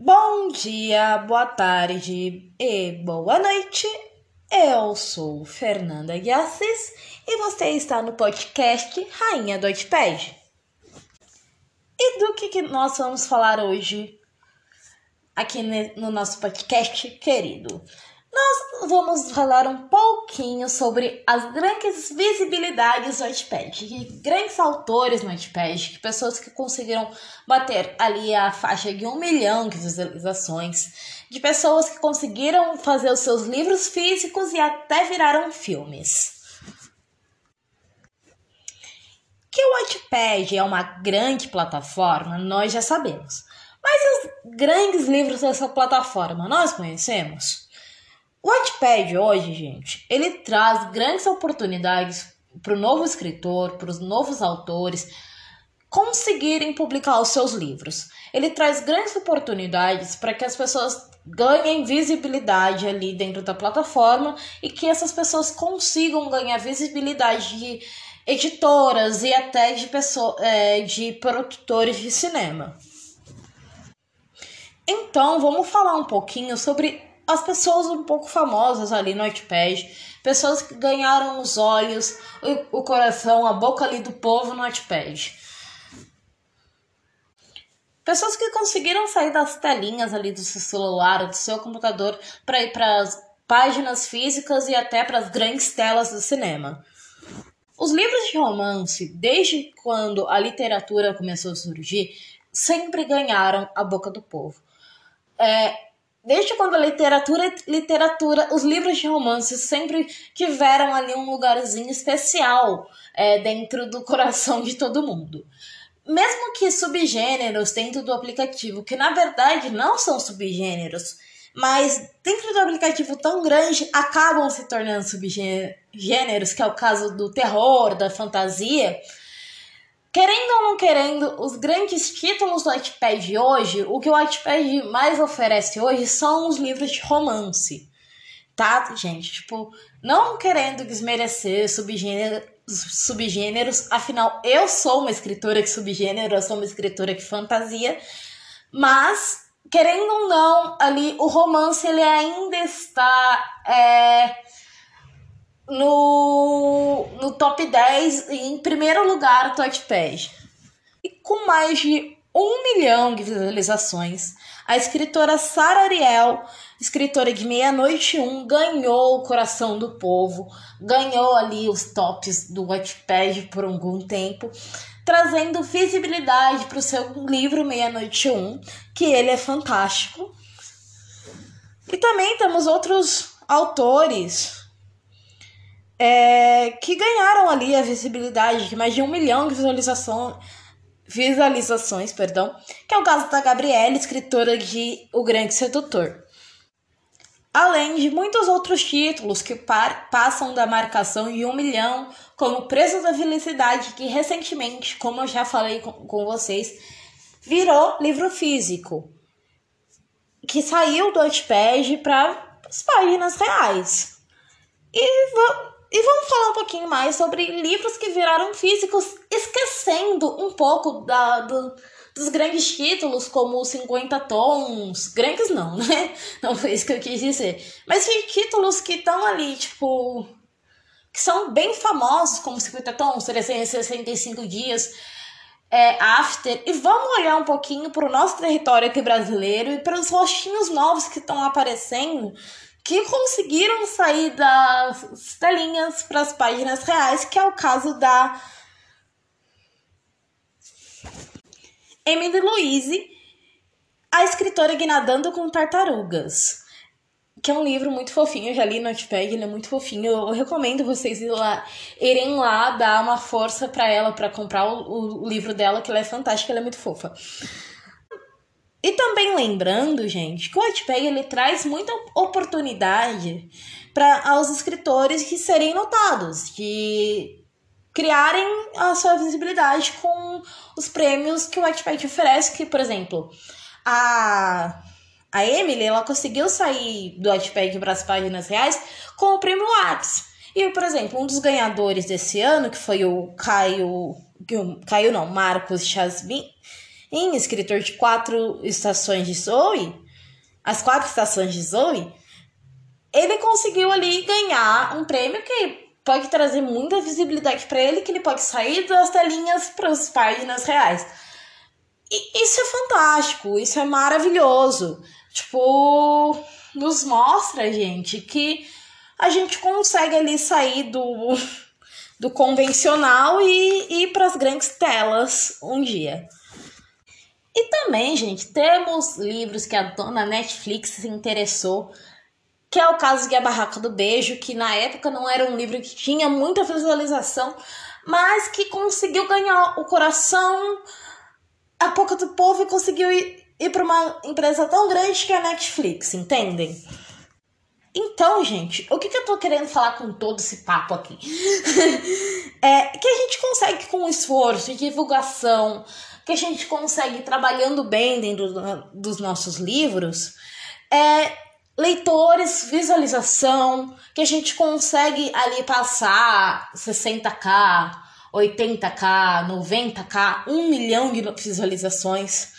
Bom dia, boa tarde e boa noite. Eu sou Fernanda Guiassis e você está no podcast Rainha do Wattpad. E do que, que nós vamos falar hoje aqui no nosso podcast querido? Nós vamos falar um pouquinho sobre as grandes visibilidades do Wattpad, de grandes autores no Wattpad, pessoas que conseguiram bater ali a faixa de um milhão de visualizações, de pessoas que conseguiram fazer os seus livros físicos e até viraram filmes. Que o Wattpad é uma grande plataforma, nós já sabemos. Mas os grandes livros dessa plataforma nós conhecemos? O Wattpad hoje, gente, ele traz grandes oportunidades para o novo escritor, para os novos autores conseguirem publicar os seus livros. Ele traz grandes oportunidades para que as pessoas ganhem visibilidade ali dentro da plataforma e que essas pessoas consigam ganhar visibilidade de editoras e até de, pessoas, é, de produtores de cinema. Então, vamos falar um pouquinho sobre as pessoas um pouco famosas ali no Wattpad, pessoas que ganharam os olhos, o, o coração, a boca ali do povo no Wattpad. Pessoas que conseguiram sair das telinhas ali do seu celular, do seu computador, para ir para as páginas físicas e até para as grandes telas do cinema. Os livros de romance, desde quando a literatura começou a surgir, sempre ganharam a boca do povo. É, Desde quando a literatura literatura, os livros de romance sempre tiveram ali um lugarzinho especial é, dentro do coração de todo mundo. Mesmo que subgêneros dentro do aplicativo, que na verdade não são subgêneros, mas dentro do aplicativo tão grande acabam se tornando subgêneros, que é o caso do terror, da fantasia, Querendo ou não querendo, os grandes títulos do Wattpad hoje, o que o Wattpad mais oferece hoje são os livros de romance. Tá, gente? Tipo, não querendo desmerecer subgêneros, afinal, eu sou uma escritora de subgênero, eu sou uma escritora de fantasia, mas, querendo ou não, ali, o romance, ele ainda está... É, no, no top 10 em primeiro lugar do Wattpad. E com mais de um milhão de visualizações, a escritora Sara Ariel, escritora de Meia-Noite 1, ganhou o coração do povo, ganhou ali os tops do Wattpad por algum tempo, trazendo visibilidade para o seu livro Meia-Noite 1, que ele é fantástico. E também temos outros autores é, que ganharam ali a visibilidade de mais de um milhão de visualização, visualizações, perdão, que é o caso da Gabriela, escritora de O Grande Sedutor. Além de muitos outros títulos que passam da marcação de um milhão, como Preso da Felicidade, que recentemente, como eu já falei com, com vocês, virou livro físico, que saiu do Wattpad para as páginas reais. E e vamos falar um pouquinho mais sobre livros que viraram físicos, esquecendo um pouco da, do, dos grandes títulos, como 50 Tons. Grandes não, né? Não foi isso que eu quis dizer. Mas de títulos que estão ali, tipo. que são bem famosos, como 50 Tons, 365 Dias. É, after, e vamos olhar um pouquinho para o nosso território aqui brasileiro e para os rostinhos novos que estão aparecendo que conseguiram sair das telinhas para as páginas reais, que é o caso da Emily Louise, a escritora que com Tartarugas, que é um livro muito fofinho, eu já li no Notepad, ele é muito fofinho, eu recomendo vocês ir lá, irem lá dar uma força para ela, para comprar o, o livro dela, que ela é fantástica, ela é muito fofa. E também lembrando, gente, que o Wattpad ele traz muita oportunidade para os escritores que serem notados, de criarem a sua visibilidade com os prêmios que o Wattpad oferece, que, por exemplo, a a Emily, ela conseguiu sair do Wattpad para as páginas reais com o prêmio Whats. E, por exemplo, um dos ganhadores desse ano, que foi o Caio, Caio não, Marcos Chasmin, em Escritor de Quatro Estações de Zoe, As Quatro Estações de Zoe, ele conseguiu ali ganhar um prêmio que pode trazer muita visibilidade para ele, que ele pode sair das telinhas para as páginas reais. E isso é fantástico, isso é maravilhoso. Tipo, nos mostra, gente, que a gente consegue ali sair do, do convencional e ir para as grandes telas um dia. E também, gente, temos livros que a dona Netflix se interessou, que é o caso de A Barraca do Beijo, que na época não era um livro que tinha muita visualização, mas que conseguiu ganhar o coração a pouco do povo e conseguiu ir, ir para uma empresa tão grande que é a Netflix, entendem? Então, gente, o que, que eu tô querendo falar com todo esse papo aqui? é que a gente consegue, com esforço e divulgação, que a gente consegue trabalhando bem dentro do, dos nossos livros, é, leitores, visualização, que a gente consegue ali passar 60k, 80k, 90k, 1 milhão de visualizações,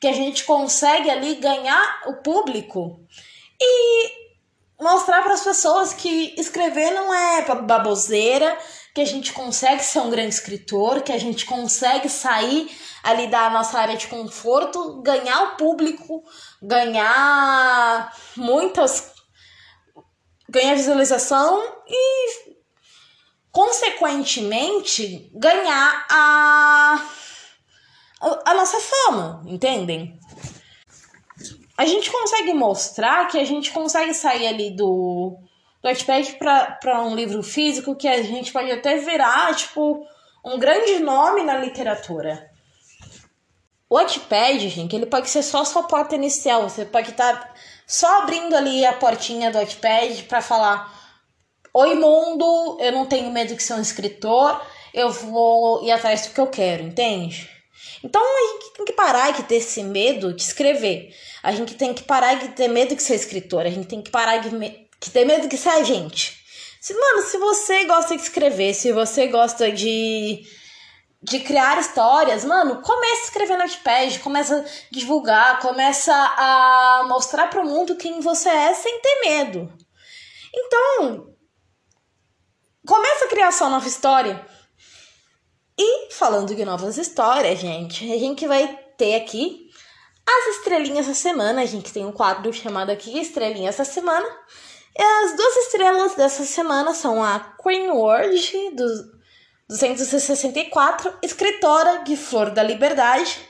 que a gente consegue ali ganhar o público. E mostrar para as pessoas que escrever não é baboseira, que a gente consegue ser um grande escritor, que a gente consegue sair ali da nossa área de conforto, ganhar o público, ganhar muitas ganhar visualização e consequentemente ganhar a a nossa fama, entendem? A gente consegue mostrar que a gente consegue sair ali do, do iPad para um livro físico que a gente pode até virar, tipo, um grande nome na literatura. O Wattpad, gente, ele pode ser só sua porta inicial. Você pode estar tá só abrindo ali a portinha do Wattpad para falar: Oi, mundo, eu não tenho medo de ser um escritor, eu vou ir atrás do que eu quero, entende? Então a gente tem que parar de ter esse medo de escrever. A gente tem que parar de ter medo de ser escritor. A gente tem que parar de, me... ter medo de ser a gente. Se, mano, se você gosta de escrever, se você gosta de, de criar histórias, mano, começa a escrever no Notepad, começa a divulgar, começa a mostrar para o mundo quem você é sem ter medo. Então, começa a criar sua nova história. E falando de novas histórias, gente, a gente vai ter aqui as estrelinhas da semana. A gente tem um quadro chamado aqui Estrelinhas da Semana. E as duas estrelas dessa semana são a Queen Word, do 264, escritora de Flor da Liberdade,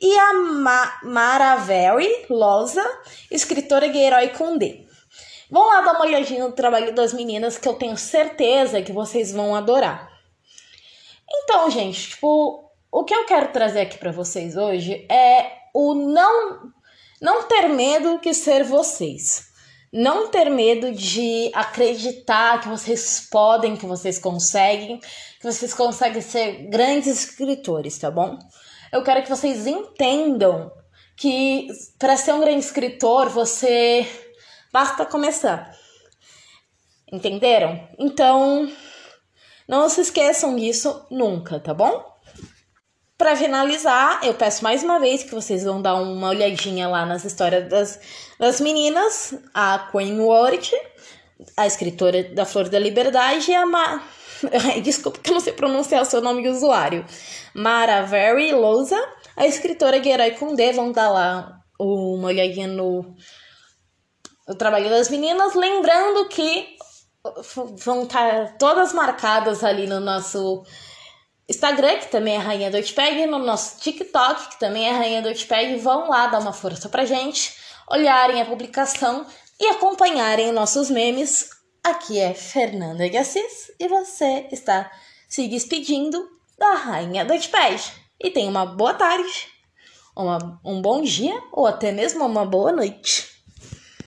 e a Ma Maravelli Loza, escritora de Herói Condé. Vão lá dar uma olhadinha no trabalho das meninas que eu tenho certeza que vocês vão adorar. Então, gente, tipo, o que eu quero trazer aqui para vocês hoje é o não não ter medo que ser vocês. Não ter medo de acreditar que vocês podem, que vocês conseguem, que vocês conseguem ser grandes escritores, tá bom? Eu quero que vocês entendam que para ser um grande escritor, você basta começar. Entenderam? Então, não se esqueçam disso nunca, tá bom? Para finalizar, eu peço mais uma vez que vocês vão dar uma olhadinha lá nas histórias das, das meninas, a Queen Ward, a escritora da Flor da Liberdade, e a Ma... Desculpa que eu não sei pronunciar o seu nome de usuário. Mara Very Lousa, a escritora Herói D. Vão dar lá uma olhadinha no, no trabalho das meninas. Lembrando que vão estar tá todas marcadas ali no nosso Instagram, que também é Rainha do Outpeg, no nosso TikTok, que também é Rainha do Outpeg. Vão lá dar uma força pra gente, olharem a publicação e acompanharem nossos memes. Aqui é Fernanda de Assis e você está se despedindo da Rainha do Outpeg. E tenha uma boa tarde, uma, um bom dia ou até mesmo uma boa noite.